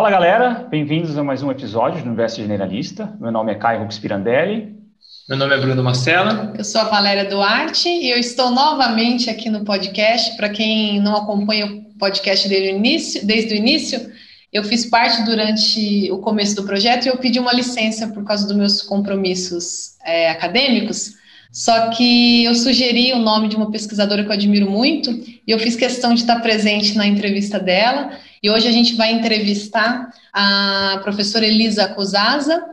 Fala galera, bem-vindos a mais um episódio do Universo Generalista. Meu nome é Caio Rux Pirandelli. Meu nome é Bruno Marcela. Eu sou a Valéria Duarte e eu estou novamente aqui no podcast. Para quem não acompanha o podcast desde o início, desde o início eu fiz parte durante o começo do projeto e eu pedi uma licença por causa dos meus compromissos é, acadêmicos. Só que eu sugeri o nome de uma pesquisadora que eu admiro muito e eu fiz questão de estar presente na entrevista dela. E hoje a gente vai entrevistar a professora Elisa Cosaza.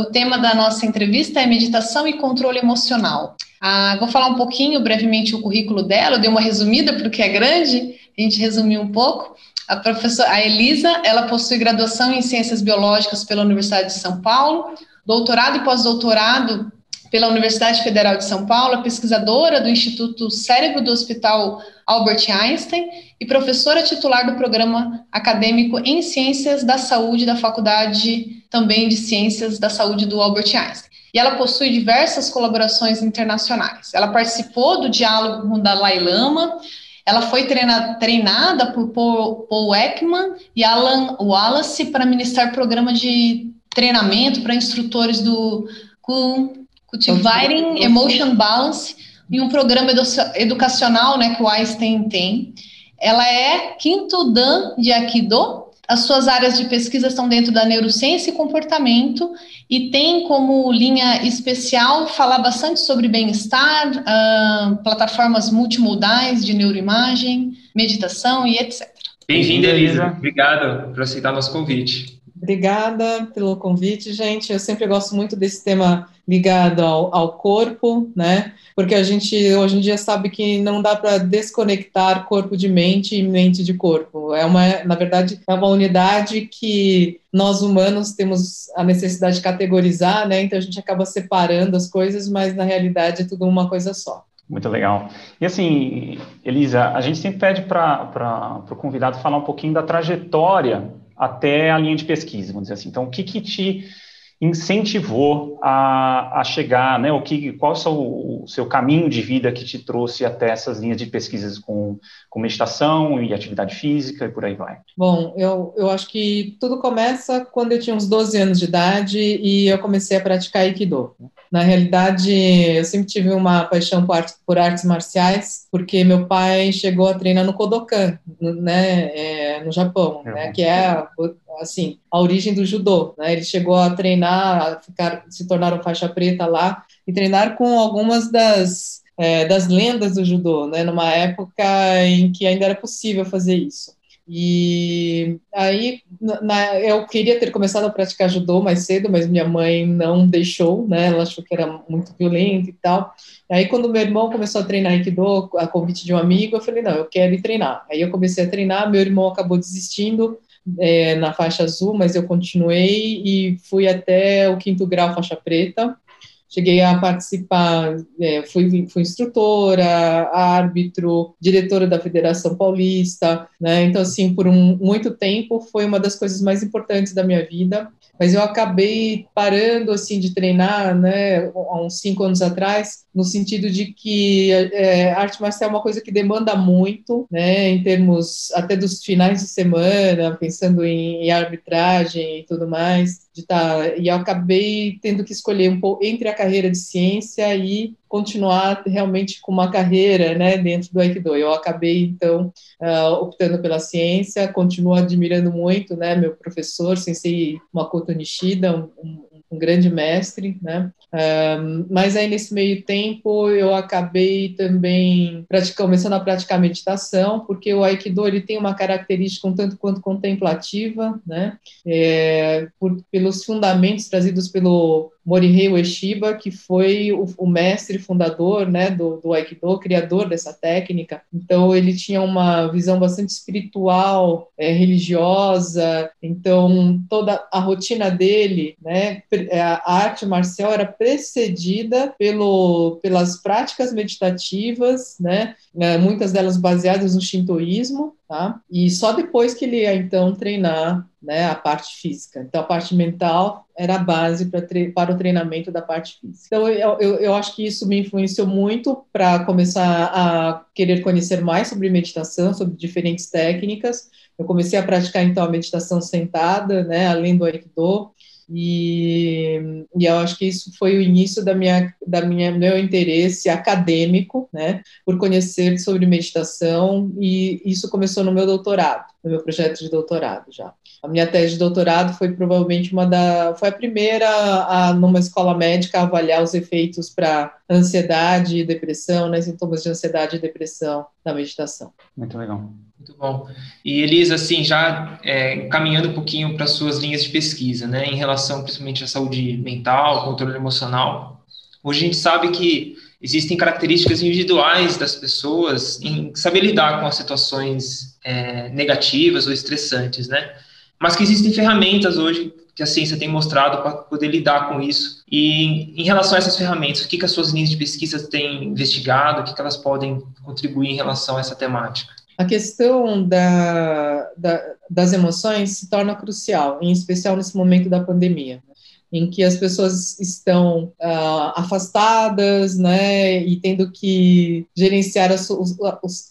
O tema da nossa entrevista é meditação e controle emocional. Ah, vou falar um pouquinho brevemente o currículo dela, eu dei uma resumida porque é grande, a gente resumiu um pouco. A professora a Elisa, ela possui graduação em Ciências Biológicas pela Universidade de São Paulo, doutorado e pós-doutorado pela Universidade Federal de São Paulo, pesquisadora do Instituto Cérebro do Hospital Albert Einstein e professora titular do programa acadêmico em Ciências da Saúde da Faculdade também de Ciências da Saúde do Albert Einstein. E ela possui diversas colaborações internacionais. Ela participou do diálogo com Dalai Lama, ela foi treina, treinada por Paul, Paul Ekman e Alan Wallace para ministrar programa de treinamento para instrutores do Cultivating Emotion Balance em um programa edu educacional né, que o Einstein tem. Ela é quinto Dan de Aikido. As suas áreas de pesquisa estão dentro da neurociência e comportamento e tem como linha especial falar bastante sobre bem-estar, uh, plataformas multimodais de neuroimagem, meditação e etc. Bem-vinda, Elisa. Obrigado por aceitar nosso convite. Obrigada pelo convite, gente. Eu sempre gosto muito desse tema ligado ao, ao, corpo, né? Porque a gente hoje em dia sabe que não dá para desconectar corpo de mente e mente de corpo. É uma, na verdade, é uma unidade que nós humanos temos a necessidade de categorizar, né? Então a gente acaba separando as coisas, mas na realidade é tudo uma coisa só. Muito legal. E assim, Elisa, a gente sempre pede para o convidado falar um pouquinho da trajetória até a linha de pesquisa, vamos dizer assim. Então, o que, que te incentivou a, a chegar, né? O que, qual é o seu, o seu, caminho de vida que te trouxe até essas linhas de pesquisas com, com meditação e atividade física e por aí vai? Bom, eu, eu acho que tudo começa quando eu tinha uns 12 anos de idade e eu comecei a praticar Aikido. Na realidade, eu sempre tive uma paixão por, arte, por artes marciais, porque meu pai chegou a treinar no Kodokan, né, é, no Japão, né, que é assim, a origem do judô, né? Ele chegou a treinar, a ficar, se tornaram faixa preta lá e treinar com algumas das é, das lendas do judô, né? Numa época em que ainda era possível fazer isso. E aí na, eu queria ter começado a praticar judô mais cedo, mas minha mãe não deixou, né? Ela achou que era muito violento e tal. Aí quando meu irmão começou a treinar Aikido, a convite de um amigo, eu falei, não, eu quero ir treinar. Aí eu comecei a treinar, meu irmão acabou desistindo, é, na faixa azul, mas eu continuei e fui até o quinto grau faixa preta. Cheguei a participar, é, fui, fui instrutora, árbitro, diretora da Federação Paulista, né? Então, assim, por um, muito tempo foi uma das coisas mais importantes da minha vida mas eu acabei parando assim de treinar, né, há uns cinco anos atrás, no sentido de que é, arte marcial é uma coisa que demanda muito, né, em termos até dos finais de semana, pensando em, em arbitragem e tudo mais, de tá, e eu acabei tendo que escolher um pouco entre a carreira de ciência e continuar realmente com uma carreira né, dentro do Aikido. Eu acabei, então, uh, optando pela ciência, continuo admirando muito né, meu professor, Sensei Makoto Nishida, um, um grande mestre, né? Mas aí nesse meio tempo eu acabei também começando a praticar meditação, porque o Aikido ele tem uma característica um tanto quanto contemplativa, né? É, por, pelos fundamentos trazidos pelo Morihei Ueshiba, que foi o, o, mestre fundador né, do, do Aikido, criador dessa técnica. Então, ele tinha uma visão bastante espiritual, é, religiosa. Então, toda a rotina dele né, é, a arte marcial era precedida pelo, pelas práticas meditativas, né? É, muitas delas baseadas no shintoísmo, tá? E só depois que ele ia então treinar, né, a parte física. Então a parte mental era a base para, para o treinamento da parte física. Então eu, eu, eu acho que isso me influenciou muito para começar a querer conhecer mais sobre meditação, sobre diferentes técnicas. Eu comecei a praticar então a meditação sentada, né, além do aikido. E, e eu acho que isso foi o início da minha, da minha meu interesse acadêmico, né, por conhecer sobre meditação e isso começou no meu doutorado, no meu projeto de doutorado já. A minha tese de doutorado foi provavelmente uma da, foi a primeira a, numa escola médica a avaliar os efeitos para ansiedade e depressão, né, sintomas de ansiedade e depressão da meditação. Muito legal. Muito bom. E Elisa, assim, já é, caminhando um pouquinho para suas linhas de pesquisa, né, em relação principalmente à saúde mental, controle emocional, hoje a gente sabe que existem características individuais das pessoas em saber lidar com as situações é, negativas ou estressantes, né? Mas que existem ferramentas hoje que a ciência tem mostrado para poder lidar com isso. E em relação a essas ferramentas, o que, que as suas linhas de pesquisa têm investigado, o que, que elas podem contribuir em relação a essa temática? A questão da, da, das emoções se torna crucial, em especial nesse momento da pandemia em que as pessoas estão uh, afastadas, né, e tendo que gerenciar as,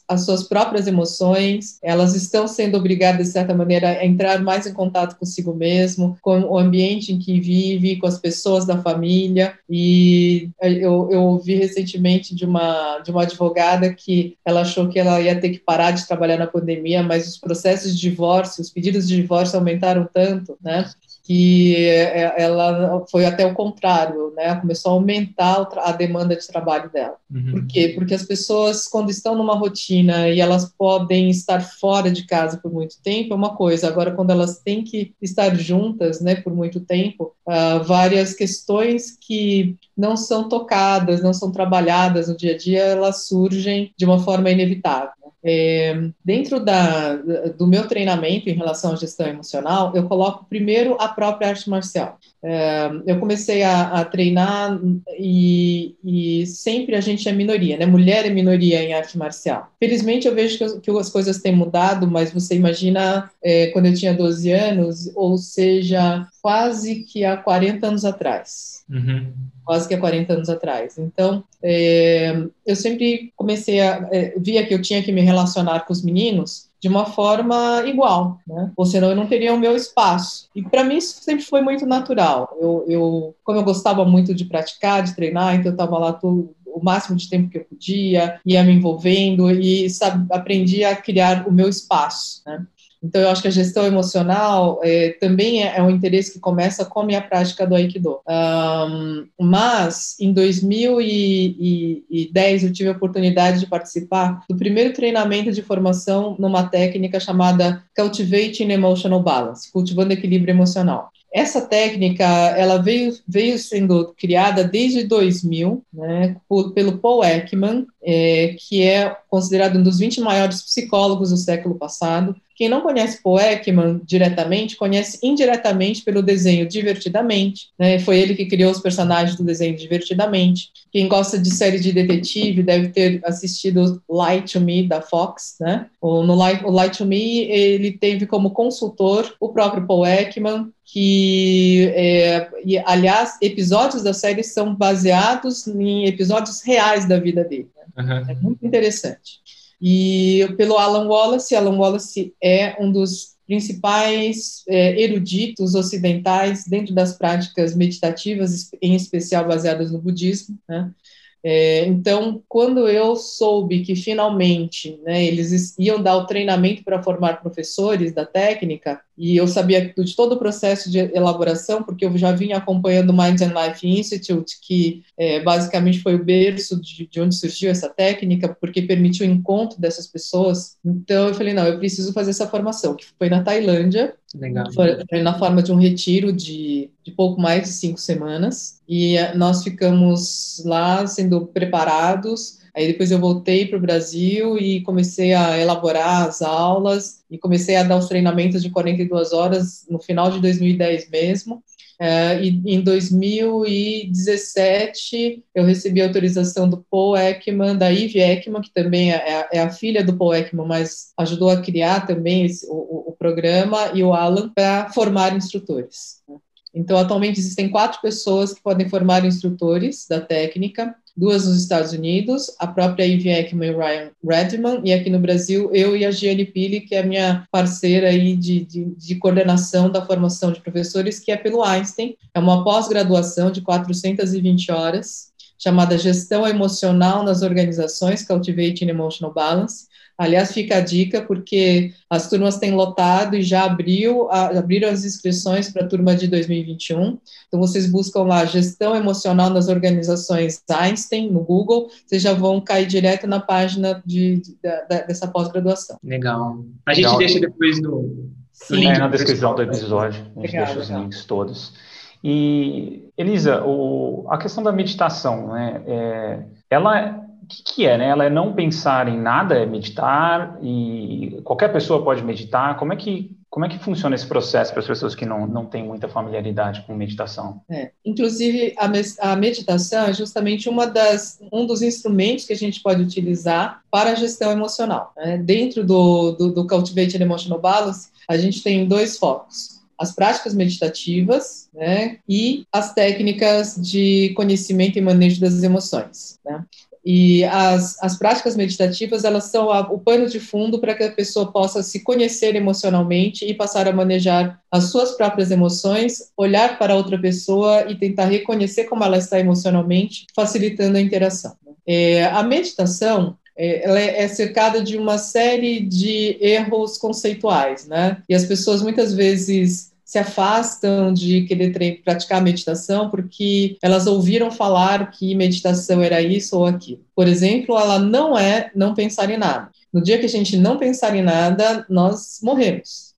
as, suas próprias emoções, elas estão sendo obrigadas, de certa maneira, a entrar mais em contato consigo mesmo, com o ambiente em que vive, com as pessoas da família, e eu, eu ouvi recentemente de uma, de uma advogada que ela achou que ela ia ter que parar de trabalhar na pandemia, mas os processos de divórcio, os pedidos de divórcio aumentaram tanto, né, que é, ela foi até o contrário, né? Começou a aumentar a demanda de trabalho dela. Uhum. Por quê? Porque as pessoas, quando estão numa rotina e elas podem estar fora de casa por muito tempo, é uma coisa. Agora, quando elas têm que estar juntas, né, por muito tempo, uh, várias questões que não são tocadas, não são trabalhadas no dia a dia, elas surgem de uma forma inevitável. É, dentro da, do meu treinamento em relação à gestão emocional, eu coloco primeiro a própria arte marcial. É, eu comecei a, a treinar e, e, sempre a gente é minoria, né? Mulher é minoria em arte marcial. Felizmente eu vejo que, que as coisas têm mudado, mas você imagina é, quando eu tinha 12 anos, ou seja, quase que há 40 anos atrás. Uhum quase que há 40 anos atrás. Então, é, eu sempre comecei a. É, via que eu tinha que me relacionar com os meninos de uma forma igual, né? Ou senão eu não teria o meu espaço. E para mim isso sempre foi muito natural. Eu, eu, como eu gostava muito de praticar, de treinar, então eu estava lá o máximo de tempo que eu podia, ia me envolvendo e sabe, aprendi a criar o meu espaço, né? Então, eu acho que a gestão emocional é, também é, é, um interesse que começa com a minha prática do Aikido. Um, mas, em 2010, eu tive a oportunidade de participar do primeiro treinamento de formação numa técnica chamada Cultivating Emotional Balance, cultivando equilíbrio emocional. Essa técnica, ela veio, veio sendo criada desde 2000, né, pelo Paul Ekman, é, que é considerado um dos 20 maiores psicólogos do século passado. Quem não conhece Paul Ekman diretamente, conhece indiretamente pelo desenho Divertidamente. Né? Foi ele que criou os personagens do desenho Divertidamente. Quem gosta de série de detetive deve ter assistido Light to Me, da Fox. Né? O, no Light, o to Me, ele teve como consultor o próprio Paul Ekman, que, é, e, aliás, episódios da série são baseados em episódios reais da vida dele. Né? Uhum. É muito interessante. E pelo Alan Wallace, Alan Wallace é um dos principais é, eruditos ocidentais dentro das práticas meditativas, em especial baseadas no budismo, né? É, então, quando eu soube que finalmente né, eles iam dar o treinamento para formar professores da técnica, e eu sabia de todo o processo de elaboração, porque eu já vinha acompanhando o Mind and Life Institute, que é, basicamente foi o berço de, de, onde surgiu essa técnica, porque permitiu o encontro dessas pessoas. Então eu falei, não, eu preciso fazer essa formação, que foi na Tailândia, Legal. Foi na forma de um retiro de, de pouco mais de cinco semanas, e eh, nós ficamos lá sendo preparados Aí depois eu voltei para o Brasil e comecei a elaborar as aulas e comecei a dar os treinamentos de 42 horas no final de 2010 mesmo. Uh, e em 2017 eu recebi autorização do Paul Ekman, da Eve Ekman, que também é, é, a filha do Paul Ekman, mas ajudou a criar também esse, o, o, programa, e o Alan, para formar instrutores. Então, atualmente existem quatro pessoas que podem formar instrutores da técnica, duas nos Estados Unidos, a própria Ivy Ekman e Ryan Redman, e aqui no Brasil, eu e a Giane Pili, que é a minha parceira aí de, de, de coordenação da formação de professores, que é pelo Einstein, é uma pós-graduação de 420 horas, chamada Gestão Emocional nas Organizações, Cultivating Emotional Balance, Aliás, fica a dica, porque as turmas têm lotado e já abriu, a, abriram as inscrições para a turma de 2021. Então, vocês buscam lá gestão emocional nas organizações Einstein no Google, vocês já vão cair direto na página de, de, de dessa pós-graduação. Legal. A gente Legal. deixa depois no, no link é, na descrição do episódio. A gente Legal, deixa os links todos. E, Elisa, o, a questão da meditação, né? É, ela o que, que, é, né? Ela é não pensar em nada, é meditar e qualquer pessoa pode meditar. Como é que como é que funciona esse processo para as pessoas que não, não têm muita familiaridade com meditação? É, inclusive, a, a, meditação é justamente uma das, um dos instrumentos que a gente pode utilizar para a gestão emocional. Né? Dentro do, do, do Cultivating Emotional Balance, a gente tem dois focos as práticas meditativas né, e as técnicas de conhecimento e manejo das emoções. Né? E as, as práticas meditativas, elas são a, o pano de fundo para que a pessoa possa se conhecer emocionalmente e passar a manejar as suas próprias emoções, olhar para outra pessoa e tentar reconhecer como ela está emocionalmente, facilitando a interação. É, a meditação, é, ela é, é cercada de uma série de erros conceituais, né? E as pessoas muitas vezes se afastam de querer praticar meditação porque elas ouviram falar que meditação era isso ou aquilo. Por exemplo, ela não é não pensar em nada. No dia que a gente não pensar em nada, nós morremos.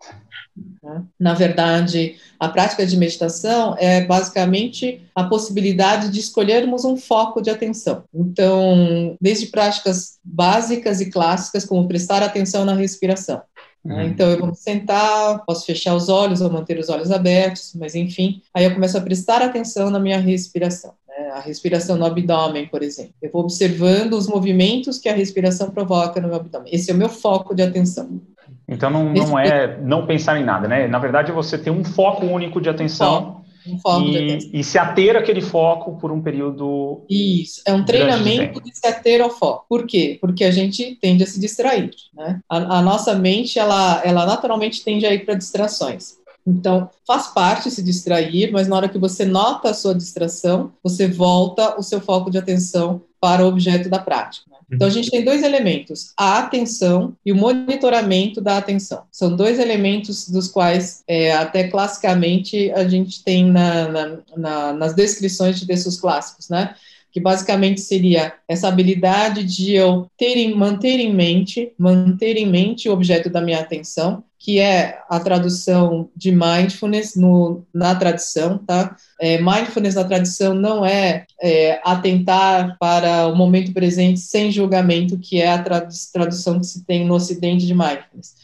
Né? Na verdade, a prática de meditação é basicamente a possibilidade de escolhermos um foco de atenção. Então, desde práticas básicas e clássicas, como prestar atenção na respiração, né? Uhum. Então, eu vou sentar, posso fechar os olhos ou manter os olhos abertos, mas enfim, aí eu começo a prestar atenção na minha respiração. Né? A respiração no abdômen, por exemplo. Eu vou observando os movimentos que a respiração provoca no meu abdômen. Esse é o meu foco de atenção. Então, não, não é não pensar em nada, né? Na verdade, você tem um foco único de atenção. Um e, e, se ater aquele foco por um período. Isso, é um treinamento de, de, se ater ao foco. Por quê? Porque a gente tende a se distrair, né? A, a nossa mente, ela, ela naturalmente tende a ir para distrações. Então, faz parte se distrair, mas na hora que você nota a sua distração, você volta o seu foco de atenção para o objeto da prática. Então, a gente tem dois elementos: a atenção e o monitoramento da atenção. São dois elementos dos quais, é, até classicamente, a gente tem na, na, na, nas descrições de textos clássicos, né? Que basicamente seria essa habilidade de eu ter em, manter em mente, manter em mente o objeto da minha atenção, que é a tradução de mindfulness no, na tradição, tá? É, mindfulness na tradição não é, é, atentar para o momento presente sem julgamento, que é a tradução que se tem no Ocidente de mindfulness.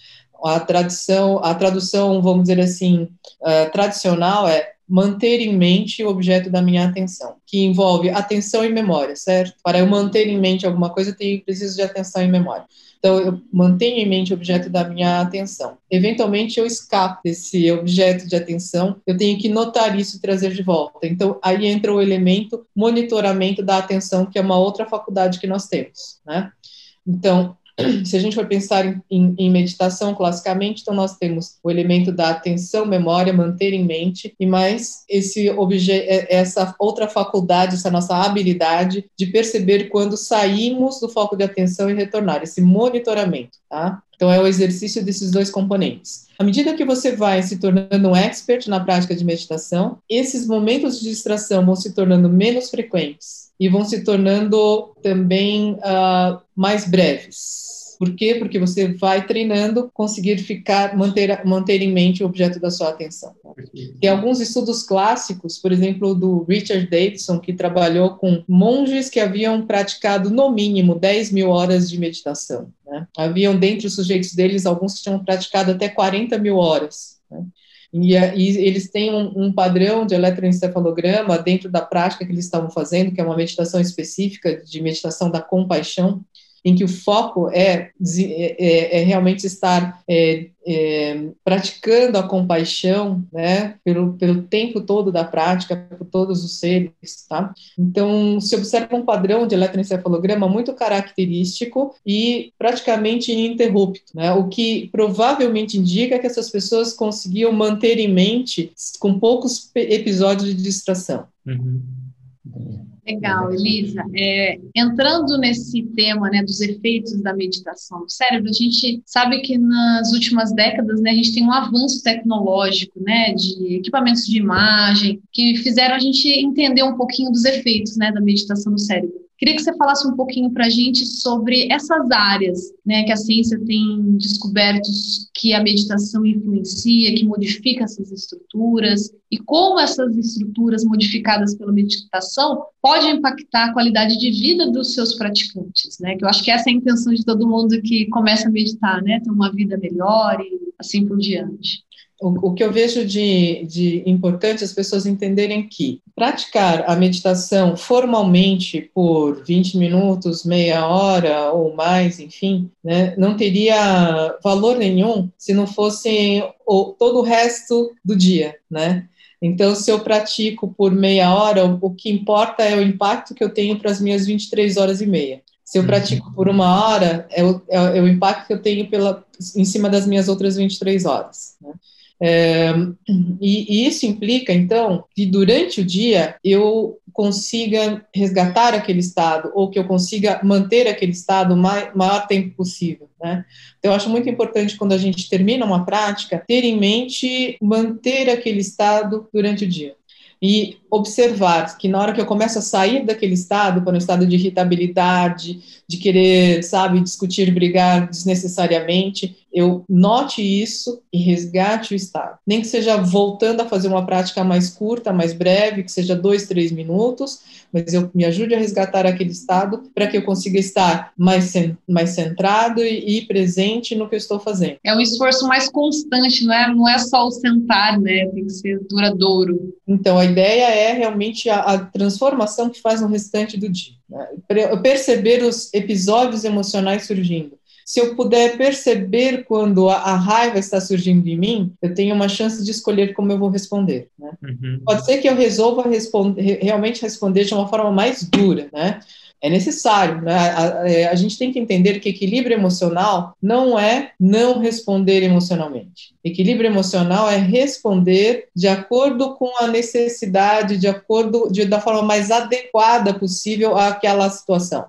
A tradição, a tradução, vamos dizer assim, uh, tradicional é manter em mente o objeto da minha atenção, que envolve atenção e memória, certo? Para eu manter em mente alguma coisa, eu tenho, preciso de atenção e memória. Então, eu mantenho em mente o objeto da minha atenção. Eventualmente, eu escapo desse objeto de atenção, eu tenho que notar isso e trazer de volta. Então, aí entra o elemento monitoramento da atenção, que é uma outra faculdade que nós temos, né? Então, se a gente for pensar em, em, em, meditação classicamente, então nós temos o elemento da atenção, memória, manter em mente, e mais esse objeto, é, essa outra faculdade, essa nossa habilidade de perceber quando saímos do foco de atenção e retornar, esse monitoramento, tá? Então é o exercício desses dois componentes. À medida que você vai se tornando um expert na prática de meditação, esses momentos de distração vão se tornando menos frequentes e vão se tornando também uh, mais breves. Por quê? Porque você vai treinando conseguir ficar, manter, manter em mente o objeto da sua atenção. Tem alguns estudos clássicos, por exemplo, do Richard Davidson, que trabalhou com monges que haviam praticado no mínimo 10 mil horas de meditação. Né? Haviam dentre os sujeitos deles alguns que tinham praticado até 40 mil horas. Né? E, e eles têm um, um, padrão de eletroencefalograma dentro da prática que eles estavam fazendo, que é uma meditação específica de meditação da compaixão, em que o foco é, é, é realmente estar é, é, praticando a compaixão, né, pelo, pelo tempo todo da prática, por todos os seres, tá? Então, se observa um padrão de eletroencefalograma muito característico e praticamente ininterrupto, né, o que provavelmente indica que essas pessoas conseguiam manter em mente com poucos episódios de distração. Uhum. Legal, Elisa. É, entrando nesse tema né, dos efeitos da meditação no cérebro, a gente sabe que nas últimas décadas né, a gente tem um avanço tecnológico né, de equipamentos de imagem que fizeram a gente entender um pouquinho dos efeitos né, da meditação no cérebro. Queria que você falasse um pouquinho para a gente sobre essas áreas né, que a ciência tem descoberto que a meditação influencia, que modifica essas estruturas e como essas estruturas modificadas pela meditação podem impactar a qualidade de vida dos seus praticantes, né? Que eu acho que essa é a intenção de todo mundo que começa a meditar, né? Ter uma vida melhor e assim por diante o, o que eu vejo de, de importante as pessoas entenderem que praticar a meditação formalmente por 20 minutos, meia hora ou mais, enfim, né, não teria valor nenhum se não fosse o, todo o resto do dia, né? Então, se eu pratico por meia hora, o, que importa é o impacto que eu tenho para as minhas 23 horas e meia. Se eu pratico por uma hora, é o, é, é o impacto que eu tenho pela, em cima das minhas outras 23 horas. Né? É, e, e, isso implica, então, que durante o dia eu consiga resgatar aquele estado, ou que eu consiga manter aquele estado o maior, maior tempo possível. Né? Então, eu acho muito importante, quando a gente termina uma prática, ter em mente manter aquele estado durante o dia e observar que na hora que eu começo a sair daquele estado, para um estado de irritabilidade, de querer, sabe, discutir, brigar desnecessariamente, eu note isso e resgate o estado. Nem que seja voltando a fazer uma prática mais curta, mais breve, que seja dois, três minutos, mas eu me ajude a resgatar aquele estado para que eu consiga estar mais, mais centrado e, e, presente no que eu estou fazendo. É um esforço mais constante, não é, não é só o sentar, né? Tem que ser duradouro. Então, a ideia é realmente a, a transformação que faz no restante do dia. Né? Perceber os episódios emocionais surgindo se eu puder perceber quando a, a, raiva está surgindo em mim, eu tenho uma chance de escolher como eu vou responder. Né? Uhum. Pode ser que eu resolva realmente responder de uma forma mais dura, né? É necessário, né? A, a, é, a, gente tem que entender que equilíbrio emocional não é não responder emocionalmente. Equilíbrio emocional é responder de acordo com a necessidade, de acordo de, da forma mais adequada possível àquela situação.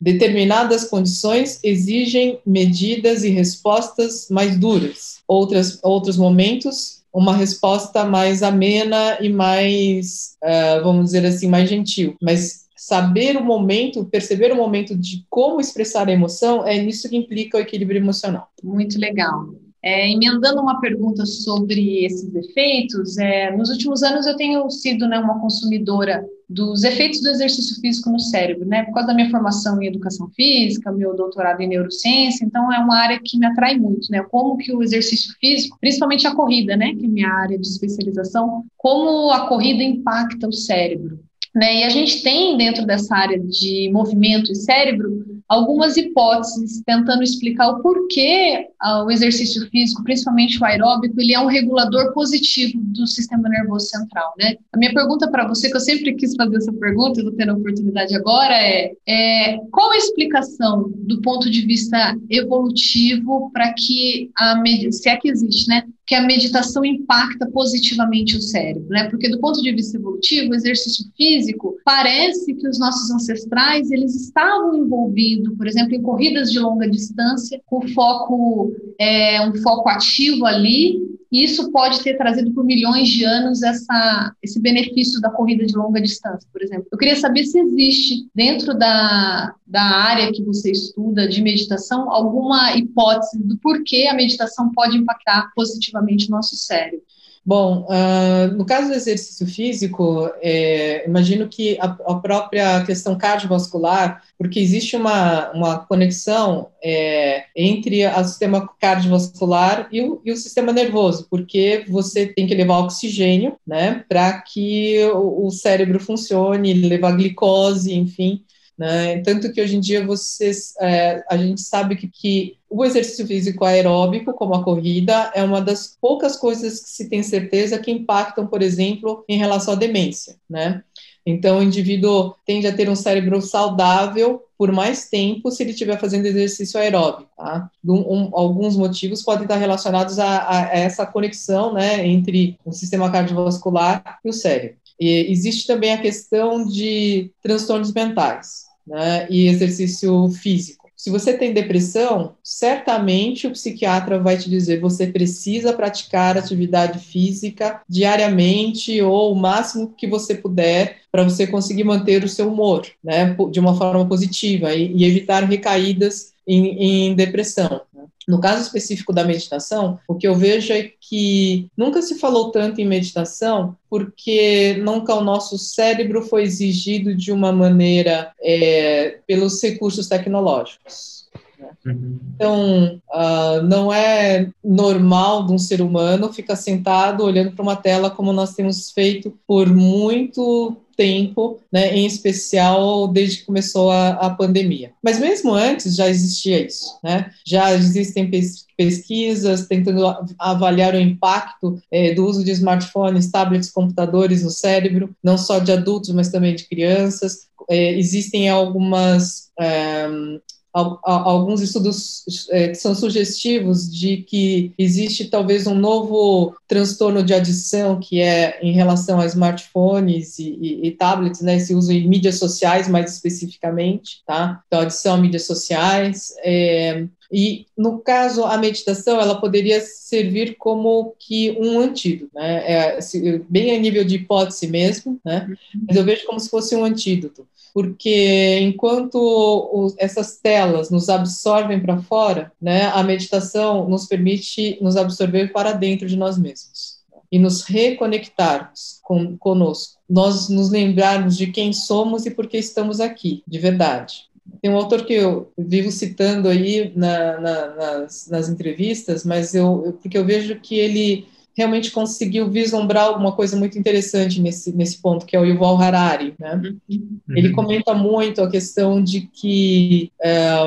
Determinadas condições exigem medidas e respostas mais duras. Outras, outros momentos, uma resposta mais amena e mais, uh, vamos dizer assim, mais gentil. Mas saber o momento, perceber o momento de como expressar a emoção, é nisso que implica o equilíbrio emocional. Muito legal. É, emendando uma pergunta sobre esses efeitos, é, nos últimos anos eu tenho sido né, uma consumidora dos efeitos do exercício físico no cérebro, né? Por causa da minha formação em educação física, meu doutorado em neurociência, então é uma área que me atrai muito, né? Como que o exercício físico, principalmente a corrida, né? Que é minha área de especialização, como a corrida impacta o cérebro. Né? E a gente tem dentro dessa área de movimento e cérebro algumas hipóteses tentando explicar o porquê ah, o exercício físico, principalmente o aeróbico, ele é um regulador positivo do sistema nervoso central, né? A minha pergunta para você, que eu sempre quis fazer essa pergunta, eu vou ter a oportunidade agora, é, é qual a explicação do ponto de vista evolutivo para que a se é que existe, né? Que a meditação impacta positivamente o cérebro, né? Porque do ponto de vista evolutivo, o exercício físico parece que os nossos ancestrais eles estavam envolvidos, por exemplo, em corridas de longa distância, com foco é, um foco ativo ali isso pode ter trazido por milhões de anos essa, esse benefício da corrida de longa distância, por exemplo. Eu queria saber se existe, dentro da, da área que você estuda de meditação, alguma hipótese do porquê a meditação pode impactar positivamente o nosso cérebro. Bom, uh, no caso do exercício físico, é, imagino que a, a, própria questão cardiovascular, porque existe uma, uma conexão é, entre o sistema cardiovascular e o, e o, sistema nervoso, porque você tem que levar oxigênio, né, para que o, o cérebro funcione, levar glicose, enfim, né? Tanto que hoje em dia vocês, é, a gente sabe que, que o exercício físico aeróbico, como a corrida, é uma das poucas coisas que se tem certeza que impactam, por exemplo, em relação à demência, né? Então, o indivíduo tende a ter um cérebro saudável por mais tempo se ele estiver fazendo exercício aeróbico. Tá? Um, um, alguns motivos podem estar relacionados a, a, essa conexão né, entre o sistema cardiovascular e o cérebro. E existe também a questão de transtornos mentais né, e exercício físico. Se você tem depressão, certamente o psiquiatra vai te dizer você precisa praticar atividade física diariamente ou o máximo que você puder para você conseguir manter o seu humor, né, de uma forma positiva e, e evitar recaídas em, em depressão. No caso específico da meditação, o que eu vejo é que nunca se falou tanto em meditação porque nunca o nosso cérebro foi exigido de uma maneira é, pelos recursos tecnológicos. Uhum. Então, uh, não é normal de um ser humano ficar sentado olhando para uma tela como nós temos feito por muito tempo, né, em especial desde que começou a, a pandemia. Mas mesmo antes já existia isso, né? Já existem pes pesquisas tentando avaliar o impacto é, do uso de smartphones, tablets, computadores no cérebro, não só de adultos, mas também de crianças. É, existem algumas é, alguns estudos é, que são sugestivos de que existe talvez um novo transtorno de adição que é em relação a smartphones e, e, e tablets, né, esse uso em mídias sociais mais especificamente, tá? Então, adição a mídias sociais, é, e, no caso, a meditação, ela poderia servir como que um antídoto, né? É, bem a nível de hipótese mesmo, né? Mas eu vejo como se fosse um antídoto porque enquanto essas telas nos absorvem para fora, né, a meditação nos permite nos absorver para dentro de nós mesmos e nos reconectarmos com, conosco, nós nos lembrarmos de quem somos e por que estamos aqui, de verdade. Tem um autor que eu vivo citando aí na, na, nas, nas, entrevistas, mas eu, porque eu vejo que ele realmente conseguiu vislumbrar alguma coisa muito interessante nesse, nesse ponto, que é o Yuval Harari. Né? Uhum. Ele comenta muito a questão de que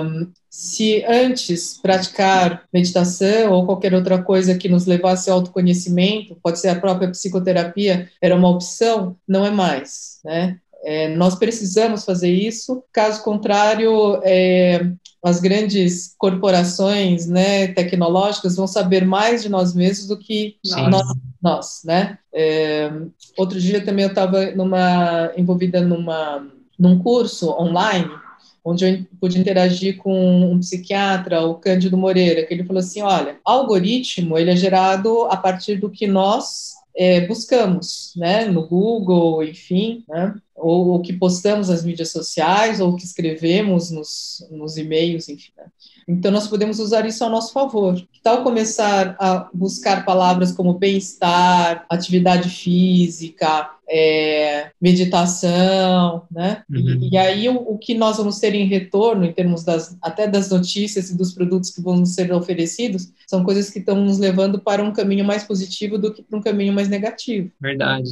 um, se antes praticar meditação ou qualquer outra coisa que nos levasse ao autoconhecimento, pode ser a própria psicoterapia, era uma opção, não é mais. Né? É, nós precisamos fazer isso, caso contrário, é, as grandes corporações né, tecnológicas vão saber mais de nós mesmos do que nós, nós, né? É, outro dia também eu estava numa envolvida numa num curso online onde eu pude interagir com um psiquiatra, o Cândido Moreira, que ele falou assim, olha, algoritmo ele é gerado a partir do que nós é, buscamos, né, no Google, enfim, né, ou o que postamos nas mídias sociais, ou o que escrevemos nos, nos e-mails, enfim. Né? Então, nós podemos usar isso a nosso favor. Que tal começar a buscar palavras como bem-estar, atividade física, é, meditação, né? Uhum. E, e, aí o, o, que nós vamos ter em retorno, em termos das, até das notícias e dos produtos que vão ser oferecidos, são coisas que estão nos levando para um caminho mais positivo do que para um caminho mais negativo. Verdade.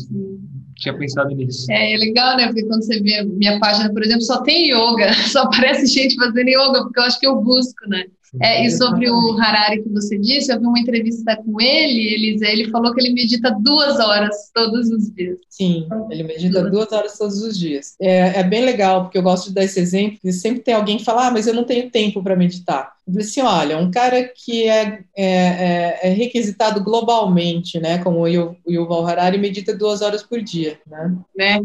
Tinha pensado nisso. É, é legal, né? Porque quando você vê a minha página, por exemplo, só tem yoga, só aparece gente fazendo yoga, porque eu acho que eu busco, né? É, e sobre o Harari que você disse, eu vi uma entrevista com ele, Elisa, ele falou que ele medita duas horas todos os dias. Sim, ele medita duas horas todos os dias. É, é bem legal, porque eu gosto de dar esse exemplo, porque sempre tem alguém que fala, ah, mas eu não tenho tempo para meditar. Eu falei assim, olha, um cara que é, é, é, é requisitado globalmente, né, como o Yuval Harari, medita duas horas por dia, né? Né?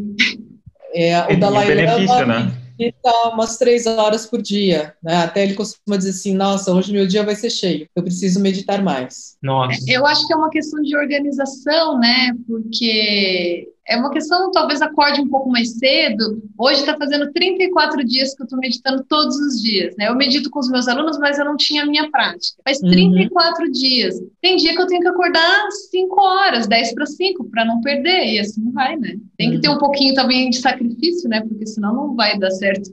É, o Dalai Lama... Né? Medita umas três horas por dia, né? Até ele costuma dizer assim, nossa, hoje meu dia vai ser cheio, eu preciso meditar mais. Nossa. Eu acho que é uma questão de organização, né? Porque é uma questão, talvez acorde um pouco mais cedo. Hoje está fazendo 34 dias que eu estou meditando todos os dias, né? Eu medito com os meus alunos, mas eu não tinha a minha prática. Faz 34 uhum. dias. Tem dia que eu tenho que acordar 5 horas, 10 para 5, para não perder, e assim vai, né? Tem uhum. que ter um pouquinho também de sacrifício, né? Porque senão não vai dar certo.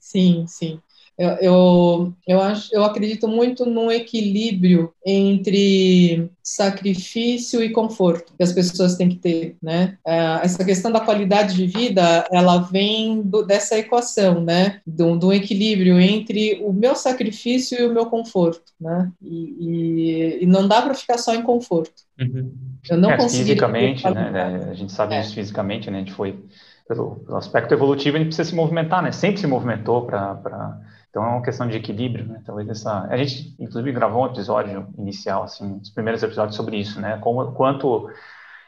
Sim, sim. Eu, eu, eu, acho, eu acredito muito num equilíbrio entre sacrifício e conforto que as pessoas têm que ter, né? É, essa questão da qualidade de vida, ela vem do, dessa equação, né? Do, do, equilíbrio entre o meu sacrifício e o meu conforto, né? E, e, e não dá para ficar só em conforto. Uhum. Eu não é, Fisicamente, né? A gente sabe é. isso fisicamente, né? A gente foi pelo, pelo aspecto evolutivo, a gente precisa se movimentar, né? Sempre se movimentou para então é uma questão de equilíbrio, né? Talvez essa. A gente, inclusive, gravou um episódio inicial, assim, os primeiros episódios sobre isso, né? Como, quanto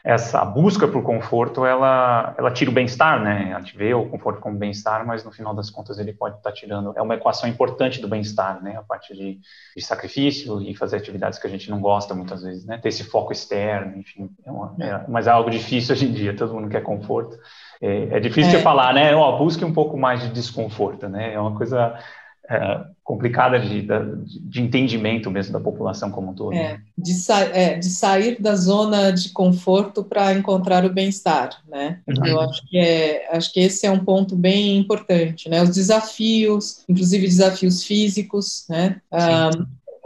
essa busca por conforto ela, ela tira o bem-estar, né? A gente vê o conforto como bem-estar, mas no final das contas ele pode estar tirando. É uma equação importante do bem-estar, né? A parte de, de, sacrifício e fazer atividades que a gente não gosta muitas vezes, né? Ter esse foco externo, enfim. É uma, é, mas é algo difícil hoje em dia, todo mundo quer conforto. É, é difícil é. falar, né? Ó, busque um pouco mais de desconforto, né? É uma coisa é, complicada de, de, entendimento mesmo da população como um todo. É, de, sa é, de sair da zona de conforto para encontrar o bem-estar, né? Uhum. Eu acho que, é, acho que esse é um ponto bem importante, né? Os desafios, inclusive desafios físicos, né? Ah,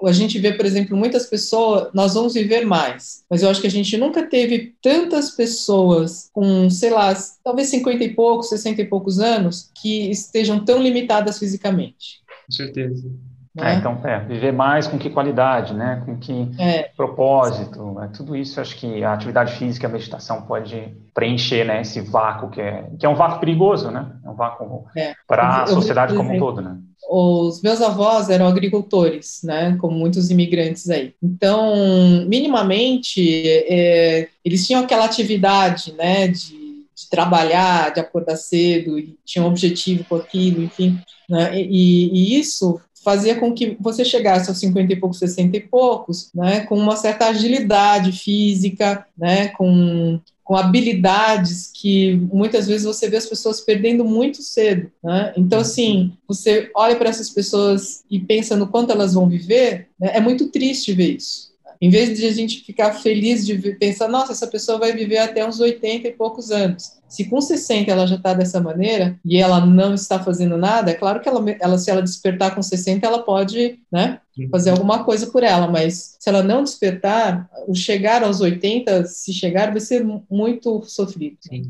a gente vê, por exemplo, muitas pessoas, nós vamos viver mais, mas eu acho que a gente nunca teve tantas pessoas com, sei lá, talvez 50 e poucos, 60 e poucos anos, que estejam tão limitadas fisicamente com certeza. É, então, é, viver mais com que qualidade, né? Com que é. propósito, é, tudo isso acho que a atividade física, a meditação pode preencher, né? Esse vácuo que é, que é um vácuo perigoso, né? É um vácuo é. para a sociedade como um todo, né? Os meus avós eram agricultores, né? Como muitos imigrantes aí. Então, minimamente, é, eles tinham aquela atividade, né? De de trabalhar, de acordar cedo, e tinha um objetivo com aquilo, enfim. Né? E, e, isso fazia com que você chegasse aos 50 e poucos, 60 e poucos, né, com uma certa agilidade física, né, com, com habilidades que muitas vezes você vê as pessoas perdendo muito cedo. Né? Então, assim, você olha para essas pessoas e pensa no quanto elas vão viver, né, é muito triste ver isso. Em vez de a gente ficar feliz de pensar, nossa, essa pessoa vai viver até uns 80 e poucos anos. Se com 60 ela já está dessa maneira e ela não está fazendo nada, é claro que ela, ela se ela despertar com 60, ela pode né, fazer alguma coisa por ela, mas se ela não despertar, o chegar aos 80, se chegar, vai ser muito sofrido. Sim.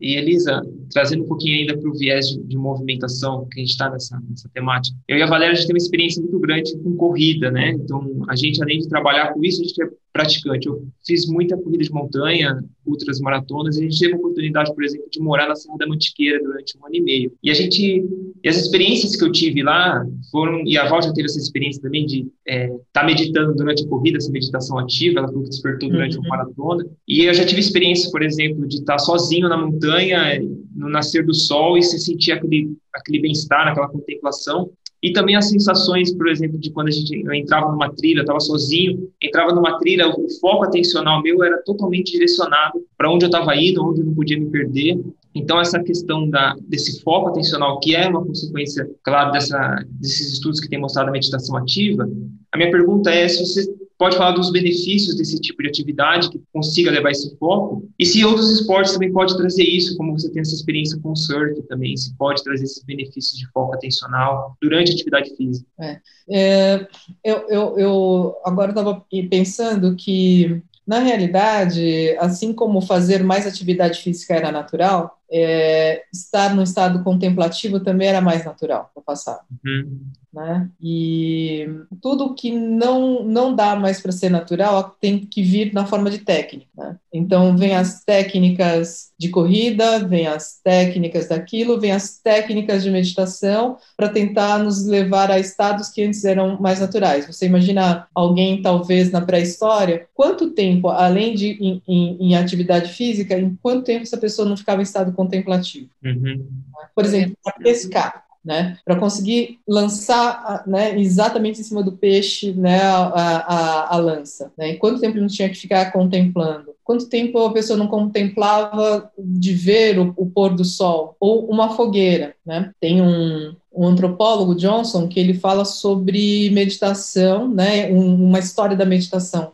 E Elisa, trazendo um pouquinho ainda para o viés de, de, movimentação que a gente está nessa, nessa temática. Eu e a Valéria a gente tem uma experiência muito grande com corrida, né? Então, a gente, além de trabalhar com isso, a gente é praticante. Eu fiz muita corrida de montanha, outras maratonas, e a gente teve a oportunidade, por exemplo, de morar na Serra da Mantiqueira durante um ano e meio. E a gente, e as experiências que eu tive lá foram, e a Val já teve essa experiência também de estar é, tá meditando durante a corrida, essa meditação ativa, ela falou que despertou durante uhum. uma maratona. E eu já tive experiência, por exemplo, de estar sozinho na montanha, no nascer do sol, e se sentir aquele, aquele bem-estar, aquela contemplação. E também as sensações, por exemplo, de quando a gente eu entrava numa trilha, estava sozinho, entrava numa trilha, o foco atencional meu era totalmente direcionado para onde eu estava indo, onde eu não podia me perder. Então, essa questão da, desse foco atencional, que é uma consequência, claro, dessa, desses estudos que têm mostrado a meditação ativa, a minha pergunta é se você pode falar dos benefícios desse tipo de atividade que consiga levar esse foco e se outros esportes também pode trazer isso, como você tem essa experiência com o surf também, se pode trazer esses benefícios de foco atencional durante a atividade física. É, é, eu, eu, eu agora estava pensando que na realidade, assim como fazer mais atividade física era natural, é, estar no estado contemplativo também era mais natural no passado. Uhum. Né? E tudo que não, não dá mais para ser natural tem que vir na forma de técnica. Né? Então, vem as técnicas de corrida, vem as técnicas daquilo, vem as técnicas de meditação para tentar nos levar a estados que antes eram mais naturais. Você imagina alguém, talvez, na pré-história, quanto tempo, além de em, em, em, atividade física, em quanto tempo essa pessoa não ficava em estado contemplativo. Uhum. Por exemplo, para pescar, né? Para conseguir lançar, né, exatamente em cima do peixe, né, a, a, a lança, né? E quanto tempo ele não tinha que ficar contemplando? Quanto tempo a pessoa não contemplava de ver o, o pôr do sol? Ou uma fogueira, né? Tem um, um antropólogo, Johnson, que ele fala sobre meditação, né, um, uma história da meditação.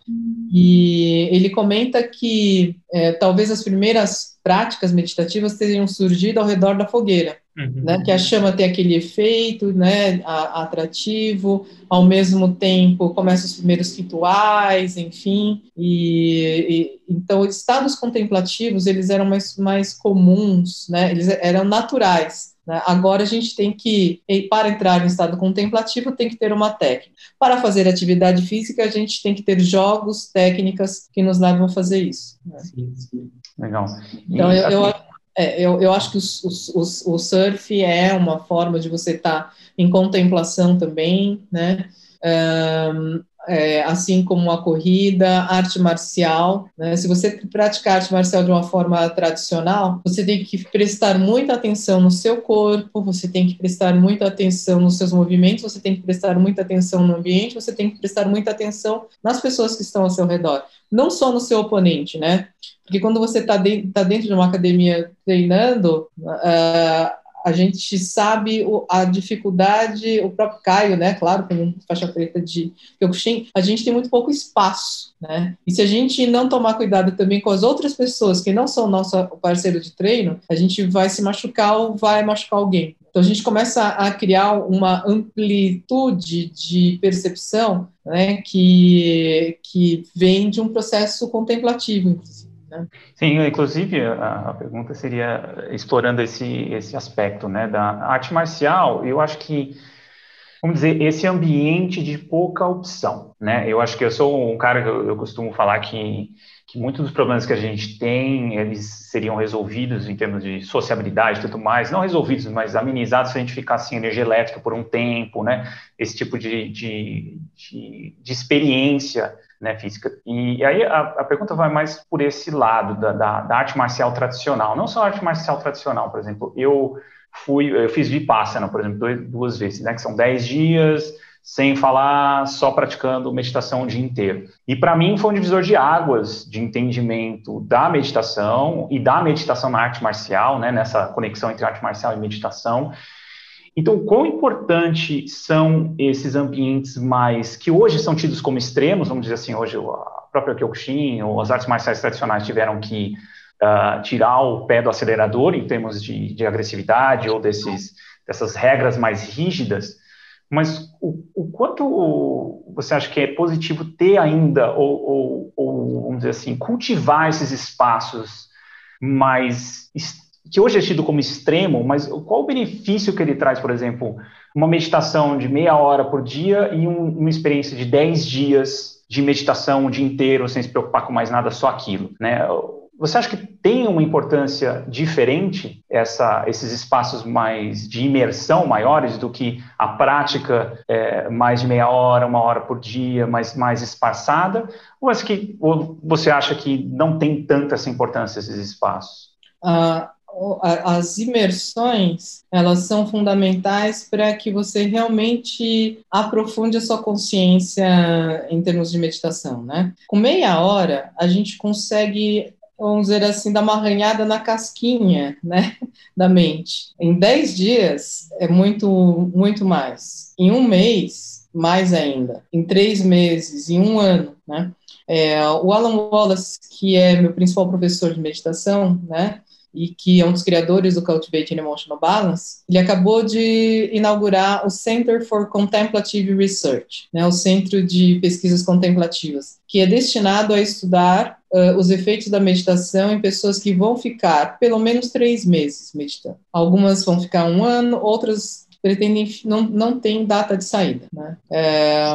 E ele comenta que é, talvez as primeiras práticas meditativas tenham surgido ao redor da fogueira, uhum. né, que a chama tem aquele efeito, né, atrativo, ao mesmo tempo começam os primeiros rituais, enfim, e, e então estados contemplativos eles eram mais, mais comuns, né, eles eram naturais, né? Agora a gente tem que, para entrar em estado contemplativo, tem que ter uma técnica. Para fazer atividade física, a gente tem que ter jogos, técnicas que nos levam a fazer isso. Né? Sim, sim. Legal. Então, eu, eu, é, eu, eu, acho que os, os, os, o surf é uma forma de você estar tá em contemplação também, né? Um, é, assim como a corrida, arte marcial. Né? Se você praticar arte marcial de uma forma tradicional, você tem que prestar muita atenção no seu corpo, você tem que prestar muita atenção nos seus movimentos, você tem que prestar muita atenção no ambiente, você tem que prestar muita atenção nas pessoas que estão ao seu redor. Não só no seu oponente, né? Porque quando você está de, tá dentro de uma academia treinando, uh, a gente sabe a dificuldade, o próprio Caio, né, claro, como faixa preta de Kyokushin, a gente tem muito pouco espaço, né, e se a gente não tomar cuidado também com as outras pessoas que não são nosso parceiro de treino, a gente vai se machucar ou vai machucar alguém. Então a gente começa a criar uma amplitude de percepção, né, que, que vem de um processo contemplativo, inclusive. Sim, inclusive a, a, pergunta seria explorando esse, esse aspecto né, da arte marcial, eu acho que, vamos dizer, esse ambiente de pouca opção. Né? Eu acho que eu sou um cara que eu, eu costumo falar que, que muitos dos problemas que a gente tem, eles seriam resolvidos em termos de sociabilidade e tudo mais, não resolvidos, mas amenizados se a gente ficasse sem energia elétrica por um tempo, né? esse tipo de, de, de, de experiência né, física. E, aí a, a, pergunta vai mais por esse lado da, da, da, arte marcial tradicional, não só a arte marcial tradicional, por exemplo, eu fui, eu fiz Vipassana, por exemplo, duas, duas vezes, né, que são dez dias, sem falar, só praticando meditação o dia inteiro. E para mim foi um divisor de águas de entendimento da meditação e da meditação na arte marcial, né, nessa conexão entre arte marcial e meditação, então, quão importante são esses ambientes mais que hoje são tidos como extremos, vamos dizer assim, hoje a própria Kyokushin ou as artes marciais tradicionais tiveram que uh, tirar o pé do acelerador em termos de, de, agressividade ou desses, dessas regras mais rígidas, mas o, o, quanto você acha que é positivo ter ainda, ou, ou, ou vamos dizer assim, cultivar esses espaços mais que hoje é tido como extremo, mas qual o benefício que ele traz, por exemplo, uma meditação de meia hora por dia e um, uma experiência de 10 dias de meditação o dia inteiro, sem se preocupar com mais nada, só aquilo, né? Você acha que tem uma importância diferente essa, esses espaços mais de imersão maiores do que a prática é, mais de meia hora, uma hora por dia, mais, mais espaçada? Ou, que, ou você acha que não tem tanta essa importância esses espaços? Uh, as imersões elas são fundamentais para que você realmente aprofunde a sua consciência em termos de meditação, né? Com meia hora a gente consegue vamos dizer assim, dar uma arranhada na casquinha, né, da mente. Em dez dias é muito, muito mais. Em um mês, mais ainda. Em três meses, em um ano, né. É, o Alan Wallace, que é meu principal professor de meditação, né, e que é um dos criadores do Cultivating Emotional Balance, ele acabou de inaugurar o Center for Contemplative Research, né, o Centro de Pesquisas Contemplativas, que é destinado a estudar uh, os efeitos da meditação em pessoas que vão ficar pelo menos três meses meditando. Algumas vão ficar um ano, outras pretendem não, não tem data de saída. Né? É,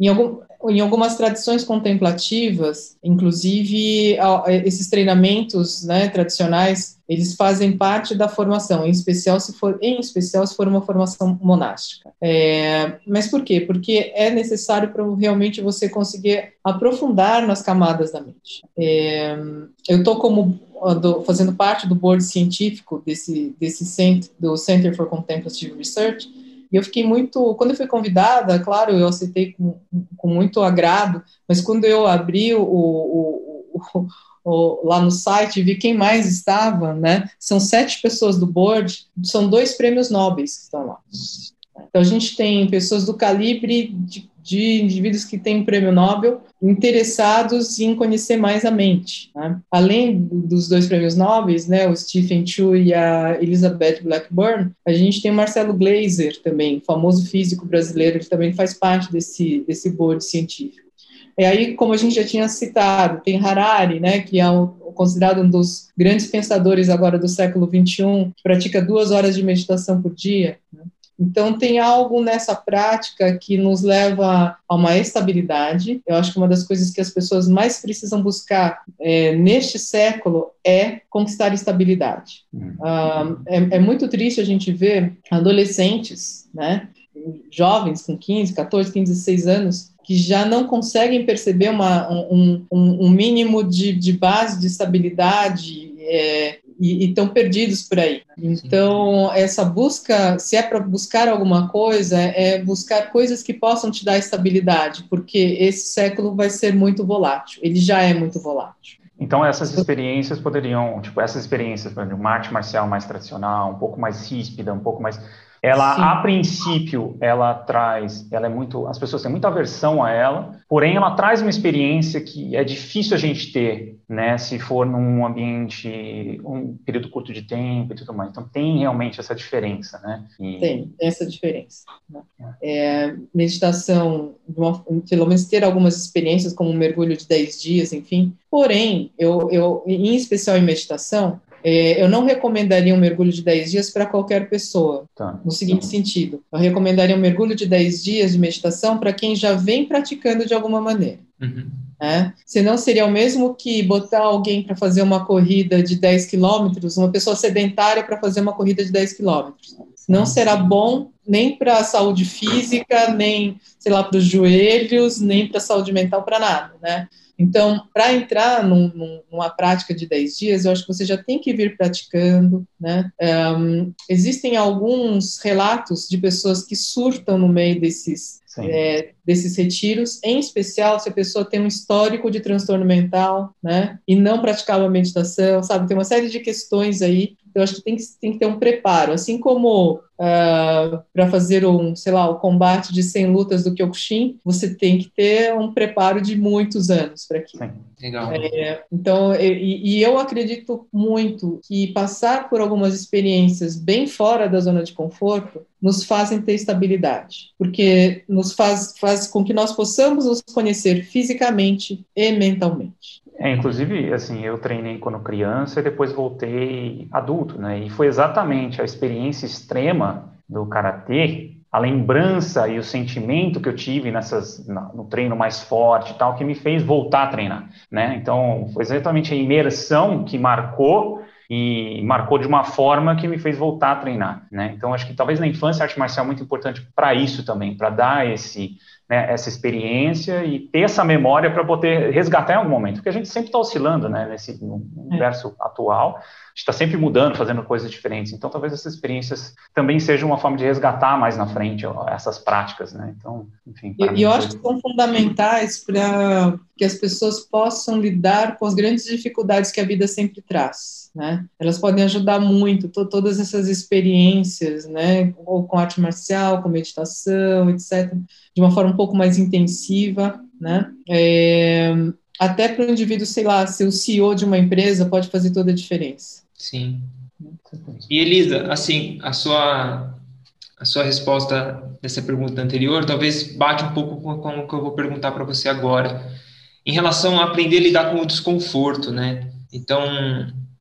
em algum, em algumas tradições contemplativas, inclusive esses treinamentos né, tradicionais, eles fazem parte da formação, em especial se for, em especial se for uma formação monástica. É, mas por quê? Porque é necessário para realmente você conseguir aprofundar nas camadas da mente. É, eu estou como do, fazendo parte do board científico desse desse centro, do Center for Contemplative Research e eu fiquei muito, quando eu fui convidada, claro, eu aceitei com, com muito agrado, mas quando eu abri o, o, o, lá no site vi quem mais estava, né? São sete pessoas do board, são dois prêmios nobres que estão lá. Então a gente tem pessoas do calibre de, de indivíduos que têm prêmio Nobel interessados em conhecer mais a mente. Né? Além dos dois prêmios nobres, né, o Stephen Chu e a Elizabeth Blackburn, a gente tem o Marcelo Glazer também, famoso físico brasileiro, que também faz parte desse, desse board científico. E aí, como a gente já tinha citado, tem Harari, né, que é um, considerado um dos grandes pensadores agora do século 21, que pratica duas horas de meditação por dia. Né? Então, tem algo nessa prática que nos leva a uma estabilidade. Eu acho que uma das coisas que as pessoas mais precisam buscar é, neste século é conquistar estabilidade. Uhum. Ah, é, é, muito triste a gente ver adolescentes, né, jovens com 15, 14, 15, 16 anos, que já não conseguem perceber uma, um, um, um mínimo de, de, base de estabilidade é, e estão perdidos por aí. Então, essa busca, se é para buscar alguma coisa, é buscar coisas que possam te dar estabilidade, porque esse século vai ser muito volátil, ele já é muito volátil. Então, essas experiências poderiam, tipo, essas experiências, por exemplo, uma arte marcial mais tradicional, um pouco mais ríspida, um pouco mais ela, Sim. a princípio, ela traz, ela é muito, as pessoas têm muita aversão a ela, porém ela traz uma experiência que é difícil a gente ter, né, se for num ambiente, um período curto de tempo e tudo mais. Então tem realmente essa diferença, né? E... Tem, tem essa diferença. Né? É, meditação, uma, pelo menos ter algumas experiências, como um mergulho de 10 dias, enfim. Porém, eu, eu em especial em meditação, é, eu não recomendaria um mergulho de 10 dias para qualquer pessoa, tá. no seguinte tá. sentido. Eu recomendaria um mergulho de 10 dias de meditação para quem já vem praticando de alguma maneira. Uhum. É? Senão seria o mesmo que botar alguém para fazer uma corrida de 10 quilômetros, uma pessoa sedentária para fazer uma corrida de 10 quilômetros. Não será bom nem para a saúde física, nem, sei lá, para os joelhos, nem para a saúde mental, para nada, né? Então, para entrar num, num, numa prática de 10 dias, eu acho que você já tem que vir praticando, né? Um, existem alguns relatos de pessoas que surtam no meio desses, é, desses retiros, em especial se a pessoa tem um histórico de transtorno mental, né? E não praticava meditação, sabe? Tem uma série de questões aí então, acho que tem que, tem que ter um preparo. Assim como uh, ah, para fazer um, sei lá, o combate de 100 lutas do Kyokushin, você tem que ter um preparo de muitos anos para aquilo. Sim, legal. É, então, e, e, eu acredito muito que passar por algumas experiências bem fora da zona de conforto nos fazem ter estabilidade, porque nos faz, faz com que nós possamos nos conhecer fisicamente e mentalmente. É, inclusive, assim, eu treinei quando criança e depois voltei adulto, né? E foi exatamente a experiência extrema do karatê, a lembrança e o sentimento que eu tive nessas no treino mais forte e tal que me fez voltar a treinar, né? Então, foi exatamente a imersão que marcou e marcou de uma forma que me fez voltar a treinar, né? Então, acho que talvez na infância a arte marcial é muito importante para isso também, para dar esse né, essa experiência e ter essa memória para poder resgatar em algum momento, porque a gente sempre está oscilando, né, nesse universo é. atual, a gente está sempre mudando, fazendo coisas diferentes, então talvez essas experiências também sejam uma forma de resgatar mais na frente ó, essas práticas, né, então, enfim. E eu acho que são fundamentais para que as pessoas possam lidar com as grandes dificuldades que a vida sempre traz, né, elas podem ajudar muito, todas essas experiências, né, ou com arte marcial, com meditação, etc., de uma forma um pouco mais intensiva, né? É, até para o indivíduo, sei lá, ser o CEO de uma empresa pode fazer toda a diferença. Sim. E Elisa, assim, a sua a sua resposta dessa pergunta anterior talvez bate um pouco com, com o que eu vou perguntar para você agora, em relação a aprender a lidar com o desconforto, né? Então,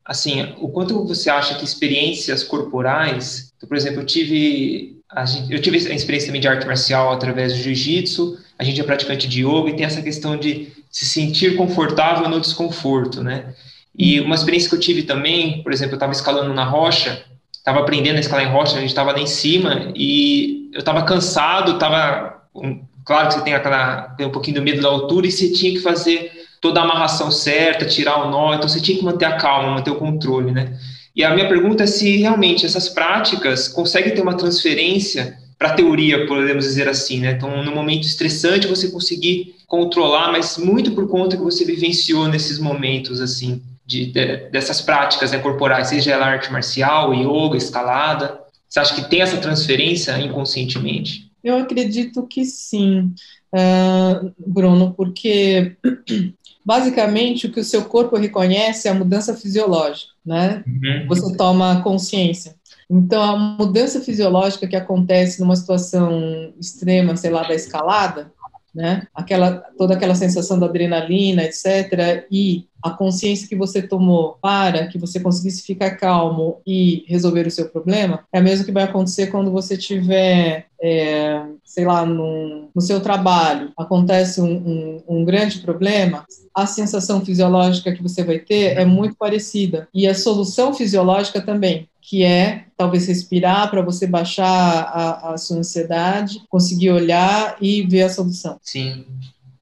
assim, o quanto você acha que experiências corporais, então, por exemplo, eu tive Gente, eu tive a experiência também de arte marcial através do jiu-jitsu, a gente é praticante de yoga e tem essa questão de se sentir confortável no desconforto, né? E uma experiência que eu tive também, por exemplo, eu estava escalando na rocha, estava aprendendo a escalar em rocha, a gente estava lá em cima e eu estava cansado, estava claro que você tem aquela tem um pouquinho do medo da altura e você tinha que fazer toda a amarração certa, tirar o nó, então você tinha que manter a calma, manter o controle, né? E a minha pergunta é se realmente essas práticas conseguem ter uma transferência para a teoria, podemos dizer assim, né? Então, no momento estressante, você conseguir controlar, mas muito por conta que você vivenciou nesses momentos, assim, de, de dessas práticas né, corporais, seja ela arte marcial, yoga, escalada? Você acha que tem essa transferência inconscientemente? Eu acredito que sim, uh, Bruno, porque basicamente o que o seu corpo reconhece é a mudança fisiológica, né? Uhum. Você toma consciência. Então, a mudança fisiológica que acontece numa situação extrema, sei lá, da escalada, né? Aquela, toda aquela sensação da adrenalina, etc., e a consciência que você tomou para que você conseguisse ficar calmo e resolver o seu problema, é a mesma que vai acontecer quando você tiver, é, sei lá, no, no seu trabalho, acontece um, um, um grande problema, a sensação fisiológica que você vai ter é muito parecida. E a solução fisiológica também que é talvez respirar para você baixar a, a, sua ansiedade, conseguir olhar e ver a solução. Sim.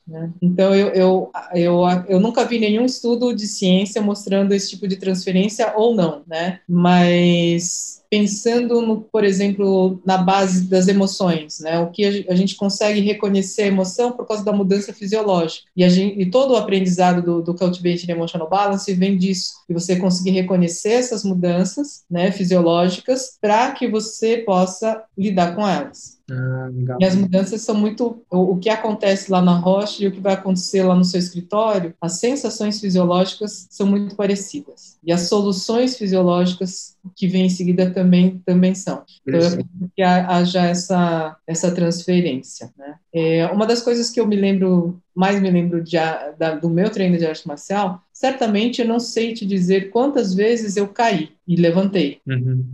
Né? Então, eu, eu, eu, eu nunca vi nenhum estudo de ciência mostrando esse tipo de transferência ou não, né? Mas pensando, no, por exemplo, na base das emoções, né? O que a gente consegue reconhecer a emoção por causa da mudança fisiológica. E, gente, e todo o aprendizado do, do Cultivating Emotional Balance vem disso. E você conseguir reconhecer essas mudanças né, fisiológicas para que você possa lidar com elas. Ah, e as mudanças são muito. O, o, que acontece lá na rocha e o que vai acontecer lá no seu escritório, as sensações fisiológicas são muito parecidas. E as soluções fisiológicas que vêm em seguida também, também são. Então, eu acredito que haja essa, essa transferência. Né? É, uma das coisas que eu me lembro, mais me lembro de, da, do meu treino de arte marcial, certamente eu não sei te dizer quantas vezes eu caí e levantei. Uhum.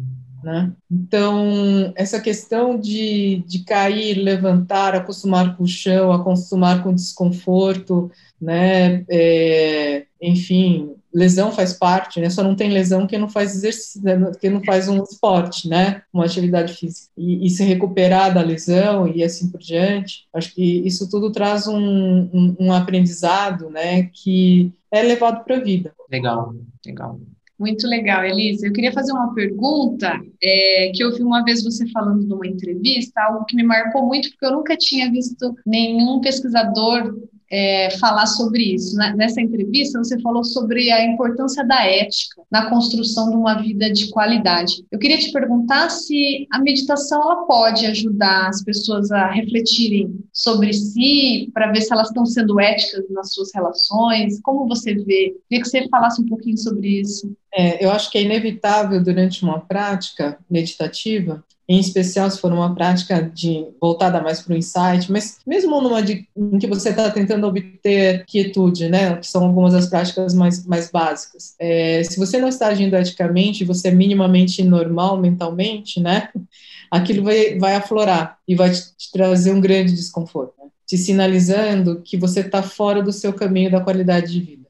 Né? Então, essa questão de, de cair, levantar, acostumar com o chão, acostumar com desconforto, né? É, enfim, lesão faz parte, né? Só não tem lesão que não faz exercício, né? que não faz um esporte, né? Uma atividade física. E, e, se recuperar da lesão e assim por diante, acho que isso tudo traz um, um, um aprendizado, né? Que é levado para a vida. Legal, legal. Muito legal, Elisa. Eu queria fazer uma pergunta é, que eu vi uma vez você falando numa entrevista, algo que me marcou muito, porque eu nunca tinha visto nenhum pesquisador é, falar sobre isso. Nessa entrevista, você falou sobre a importância da ética na construção de uma vida de qualidade. Eu queria te perguntar se a meditação ela pode ajudar as pessoas a refletirem sobre si, para ver se elas estão sendo éticas nas suas relações. Como você vê? Queria que você falasse um pouquinho sobre isso. É, eu acho que é inevitável durante uma prática meditativa em especial se for uma prática de voltada mais para o insight, mas mesmo numa de, em que você está tentando obter quietude, né, que são algumas das práticas mais, mais básicas. É, se você não está agindo eticamente, você é minimamente normal mentalmente, né, aquilo vai, vai aflorar e vai te, te trazer um grande desconforto, né, te sinalizando que você está fora do seu caminho da qualidade de vida.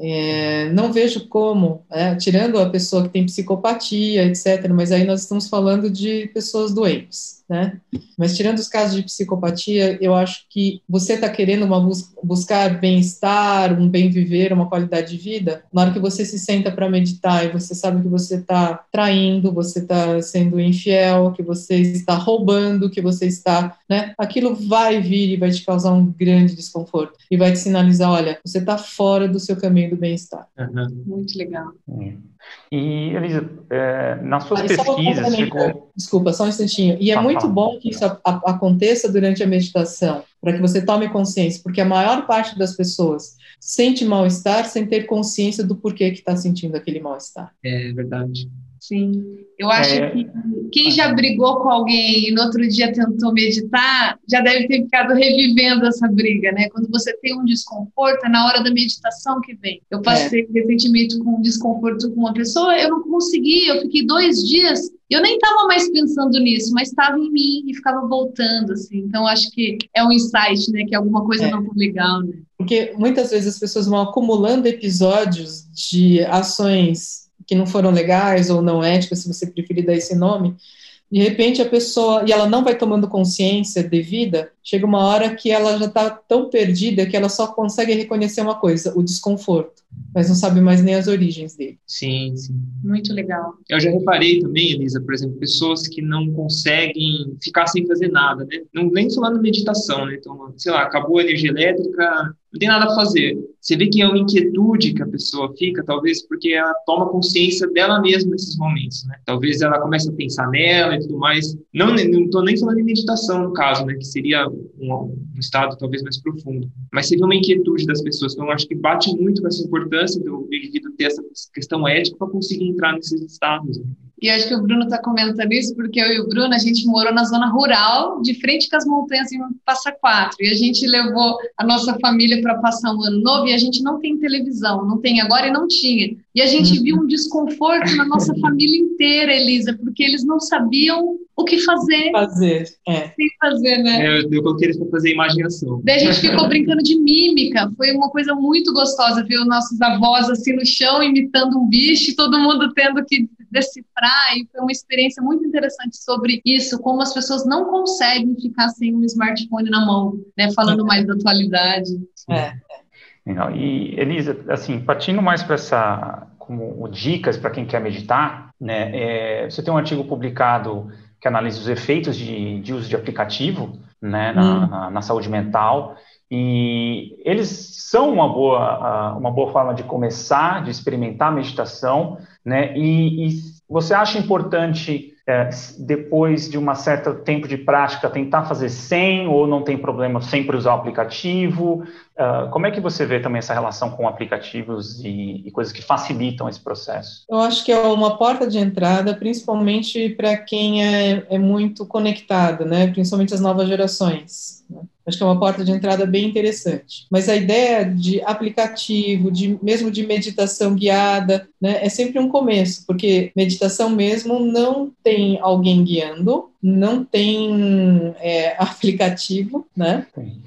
É, não vejo como, é, tirando a pessoa que tem psicopatia, etc., mas aí nós estamos falando de pessoas doentes né? Mas tirando os casos de psicopatia, eu acho que você está querendo uma bus buscar bem-estar, um bem viver, uma qualidade de vida. Na hora que você se senta para meditar e você sabe que você está traindo, você está sendo infiel, que você está roubando, que você está, né? Aquilo vai vir e vai te causar um grande desconforto e vai te sinalizar, olha, você está fora do seu caminho do bem-estar. Uhum. Muito legal. E, Elisa, é, nas suas ah, pesquisas... Chegou... Desculpa, só um instantinho. E é ah, muito bom que isso a, a, aconteça durante a meditação, para que você tome consciência, porque a maior parte das pessoas sente mal-estar sem ter consciência do porquê que está sentindo aquele mal-estar. É verdade. Sim, eu acho é... que quem já brigou com alguém e no outro dia tentou meditar, já deve ter ficado revivendo essa briga, né? Quando você tem um desconforto, é na hora da meditação que vem. Eu passei é. recentemente com um desconforto com uma pessoa, eu não consegui, eu fiquei dois dias, eu nem estava mais pensando nisso, mas estava em mim e ficava voltando, assim. Então, acho que é um insight, né? Que é alguma coisa é. não tão legal, né? Porque muitas vezes as pessoas vão acumulando episódios de ações que não foram legais ou não éticas, se você preferir dar esse nome, de repente a pessoa, e ela não vai tomando consciência devida, chega uma hora que ela já está tão perdida que ela só consegue reconhecer uma coisa, o desconforto, mas não sabe mais nem as origens dele. Sim, sim. Muito legal. Eu já reparei também, Elisa, por exemplo, pessoas que não conseguem ficar sem fazer nada, né? Não, nem falando meditação, né? Então, sei lá, acabou a energia elétrica, não tem nada a fazer. Você vê que é uma inquietude que a pessoa fica, talvez porque ela toma consciência dela mesma nesses momentos, né? Talvez ela comece a pensar nela e tudo mais. Não estou nem falando de meditação, no caso, né? Que seria um, um, estado talvez mais profundo. Mas você vê uma inquietude das pessoas. Então, acho que bate muito com essa importância do indivíduo ter essa questão ética para conseguir entrar nesses estados. Né? E acho que o Bruno está comentando isso porque eu e o Bruno, a gente morou na zona rural, de frente com as montanhas em Passa Quatro. E a gente levou a nossa família para passar um ano novo e a gente não tem televisão, não tem agora e não tinha. E a gente viu um desconforto na nossa família inteira, Elisa, porque eles não sabiam o que fazer. Fazer, é. Sem fazer, né? É, eu coloquei eles para fazer imaginação. Daí a gente ficou brincando de mímica. Foi uma coisa muito gostosa ver os nossos avós assim no chão, imitando um bicho, e todo mundo tendo que decifrar. E foi uma experiência muito interessante sobre isso, como as pessoas não conseguem ficar sem um smartphone na mão, né? Falando mais da atualidade. É. Legal. E, Elisa, assim, partindo mais para essa, como dicas para quem quer meditar, né, é, você tem um artigo publicado que analisa os efeitos de, de uso de aplicativo, né, na, hum. na, na, saúde mental, e eles são uma boa, uma boa forma de começar, de experimentar a meditação, né, e, e você acha importante é, depois de um certo tempo de prática, tentar fazer sem ou não tem problema sempre usar o aplicativo? Uh, como é que você vê também essa relação com aplicativos e, e, coisas que facilitam esse processo? Eu acho que é uma porta de entrada, principalmente para quem é, é, muito conectado, né? principalmente as novas gerações. Né? Acho que é uma porta de entrada bem interessante. Mas a ideia de aplicativo, de mesmo de meditação guiada, né, é sempre um começo, porque meditação mesmo não tem alguém guiando, não tem é, aplicativo, né?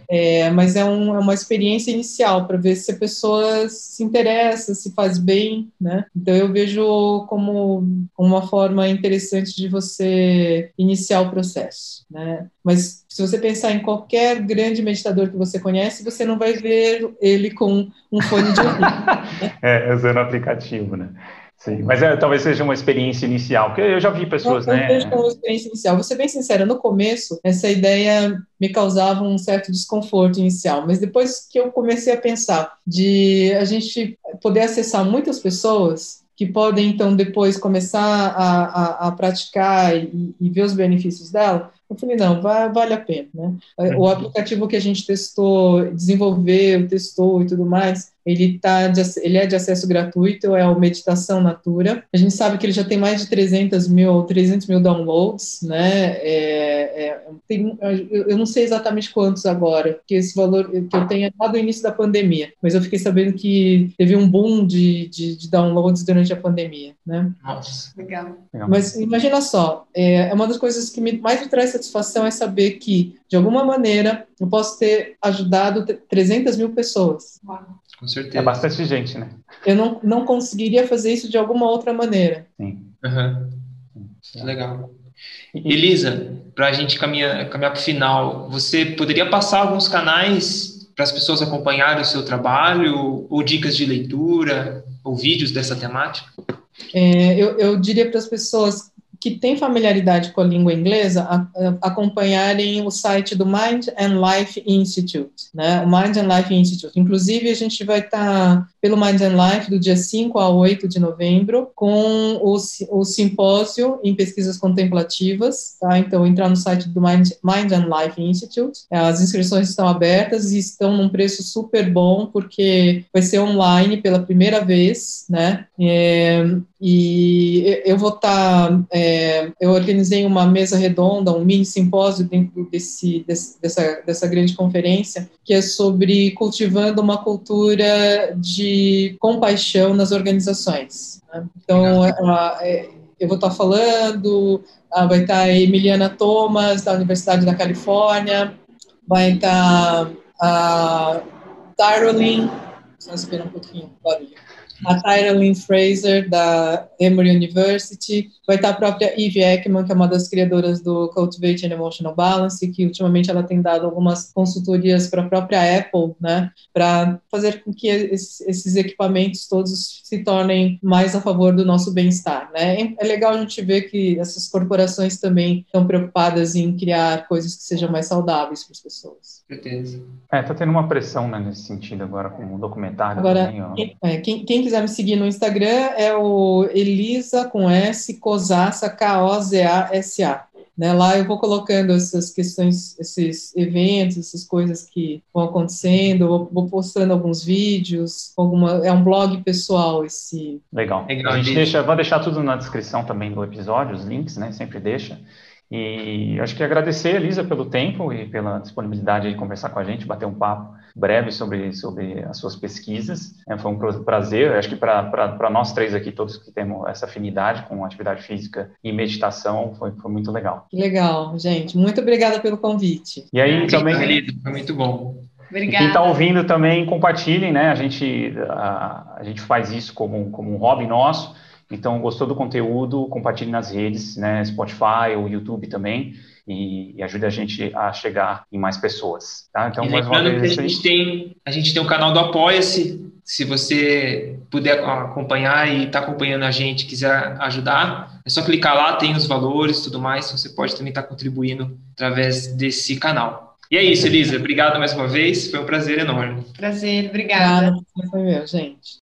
É, mas é, um, é, uma experiência inicial para ver se a pessoa se interessa, se faz bem, né? Então eu vejo como uma forma interessante de você iniciar o processo, né? Mas se você pensar em qualquer grande meditador que você conhece, você não vai ver ele com um fone de ouvido. Né? é, usando aplicativo, né? Sim, mas é, talvez seja uma experiência inicial, porque eu já vi pessoas, eu, né? Eu uma experiência inicial. Vou ser bem sincera, no começo, essa ideia me causava um certo desconforto inicial, mas depois que eu comecei a pensar de a gente poder acessar muitas pessoas, que podem, então, depois começar a, a, a praticar e, e, ver os benefícios dela, eu falei, não, vai, vale a pena, né? O uhum. aplicativo que a gente testou, desenvolveu, testou e tudo mais, ele, tá de, ele é de acesso gratuito, é o Meditação Natura. A gente sabe que ele já tem mais de 300 mil, 300 mil downloads, né? É, é, tem, eu não sei exatamente quantos agora, porque esse valor que eu tenho é lá do início da pandemia, mas eu fiquei sabendo que teve um boom de, de, de downloads durante a pandemia, né? Nossa, legal. Mas imagina só, é, é uma das coisas que me, mais me traz satisfação é saber que, de alguma maneira, eu posso ter ajudado 300 mil pessoas. Com certeza. É bastante gente, né? Eu não, não conseguiria fazer isso de alguma outra maneira. Sim. Uhum. Legal. Elisa, para a gente caminhar, caminhar para o final, você poderia passar alguns canais para as pessoas acompanharem o seu trabalho, ou dicas de leitura, ou vídeos dessa temática? É, eu, eu diria para as pessoas que têm familiaridade com a língua inglesa a, a, acompanharem o site do Mind and Life Institute, né? O Mind and Life Institute. Inclusive, a gente vai estar tá pelo Mind and Life do dia 5 a 8 de novembro com o, o simpósio em pesquisas contemplativas, tá? Então, entrar no site do Mind, Mind and Life Institute. As inscrições estão abertas e estão num preço super bom, porque vai ser online pela primeira vez, né? É, e eu vou estar, tá, é, eu organizei uma mesa redonda, um mini simpósio dentro desse, desse, dessa, dessa grande conferência, que é sobre cultivando uma cultura de compaixão nas organizações. Né? Então, é, eu vou estar falando, vai estar a Emiliana Thomas, da Universidade da Califórnia, vai estar a Darolin, só esperar um pouquinho, barulho. A Tyra Lynn Fraser, da Emory University, vai estar a própria Eve Ekman, que é uma das criadoras do Cultivate and Emotional Balance, que ultimamente ela tem dado algumas consultorias para a própria Apple, né, para fazer com que esses equipamentos todos se tornem mais a favor do nosso bem-estar, né. É legal a gente ver que essas corporações também estão preocupadas em criar coisas que sejam mais saudáveis para as pessoas. Certeza. É, tá tendo uma pressão né, nesse sentido agora com o documentário agora, também. Ó. Quem, é, quem, quem, quiser me seguir no Instagram é o Elisa com S, Cosassa, K-O-Z-A-S-A. Né, lá eu vou colocando essas questões, esses eventos, essas coisas que vão acontecendo, vou, vou postando alguns vídeos, alguma, é um blog pessoal esse. Legal. Legal. A gente deixa, vou deixar tudo na descrição também do episódio, os links, né? Sempre deixa. E acho que agradecer, Elisa, pelo tempo e pela disponibilidade de conversar com a gente, bater um papo breve sobre, sobre as suas pesquisas. É, foi um prazer, acho que para nós três aqui, todos que temos essa afinidade com atividade física e meditação, foi, foi muito legal. Legal, gente. Muito obrigada pelo convite. E aí também... Foi muito bom. Obrigada. E quem está ouvindo também, compartilhem, né? A gente, a, a gente faz isso como, como um hobby nosso, então, gostou do conteúdo, compartilhe nas redes, né, Spotify ou YouTube também, e, e ajude a gente a chegar em mais pessoas. Tá? Então, e mais uma vez, que a gente tem a gente tem o canal do Apoia-se. Se você puder acompanhar e está acompanhando a gente, quiser ajudar, é só clicar lá, tem os valores, tudo mais. Você pode também estar tá contribuindo através desse canal. E é isso, Elisa. Obrigado mais uma vez. Foi um prazer enorme. Prazer, obrigada. Foi meu, gente.